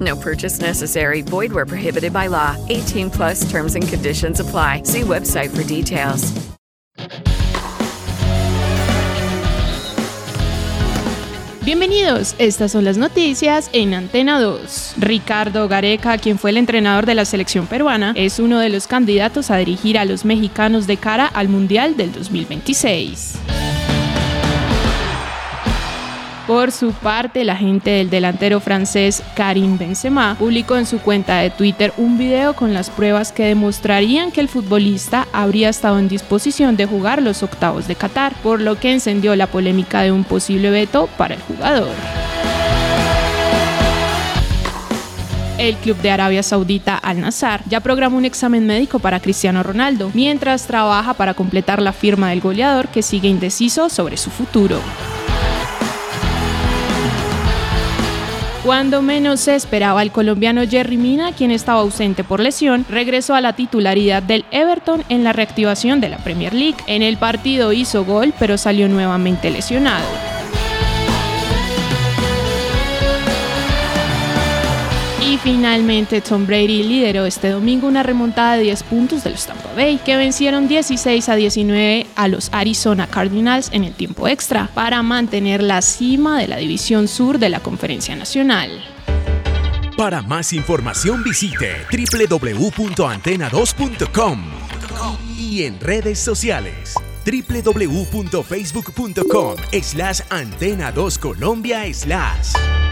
No purchase necessary. Void where prohibited by law. 18 plus terms and conditions apply. See website for details. Bienvenidos, estas son las noticias en Antena 2. Ricardo Gareca, quien fue el entrenador de la selección peruana, es uno de los candidatos a dirigir a los mexicanos de cara al Mundial del 2026. Por su parte, la agente del delantero francés Karim Benzema publicó en su cuenta de Twitter un video con las pruebas que demostrarían que el futbolista habría estado en disposición de jugar los octavos de Qatar, por lo que encendió la polémica de un posible veto para el jugador. El club de Arabia Saudita Al Nassr ya programó un examen médico para Cristiano Ronaldo, mientras trabaja para completar la firma del goleador que sigue indeciso sobre su futuro. Cuando menos se esperaba, el colombiano Jerry Mina, quien estaba ausente por lesión, regresó a la titularidad del Everton en la reactivación de la Premier League. En el partido hizo gol, pero salió nuevamente lesionado. Finalmente Tom Brady lideró este domingo una remontada de 10 puntos de los Tampa Bay, que vencieron 16 a 19 a los Arizona Cardinals en el tiempo extra, para mantener la cima de la división sur de la Conferencia Nacional. Para más información visite www.antena2.com y en redes sociales www.facebook.com slash antena 2 Colombia slash.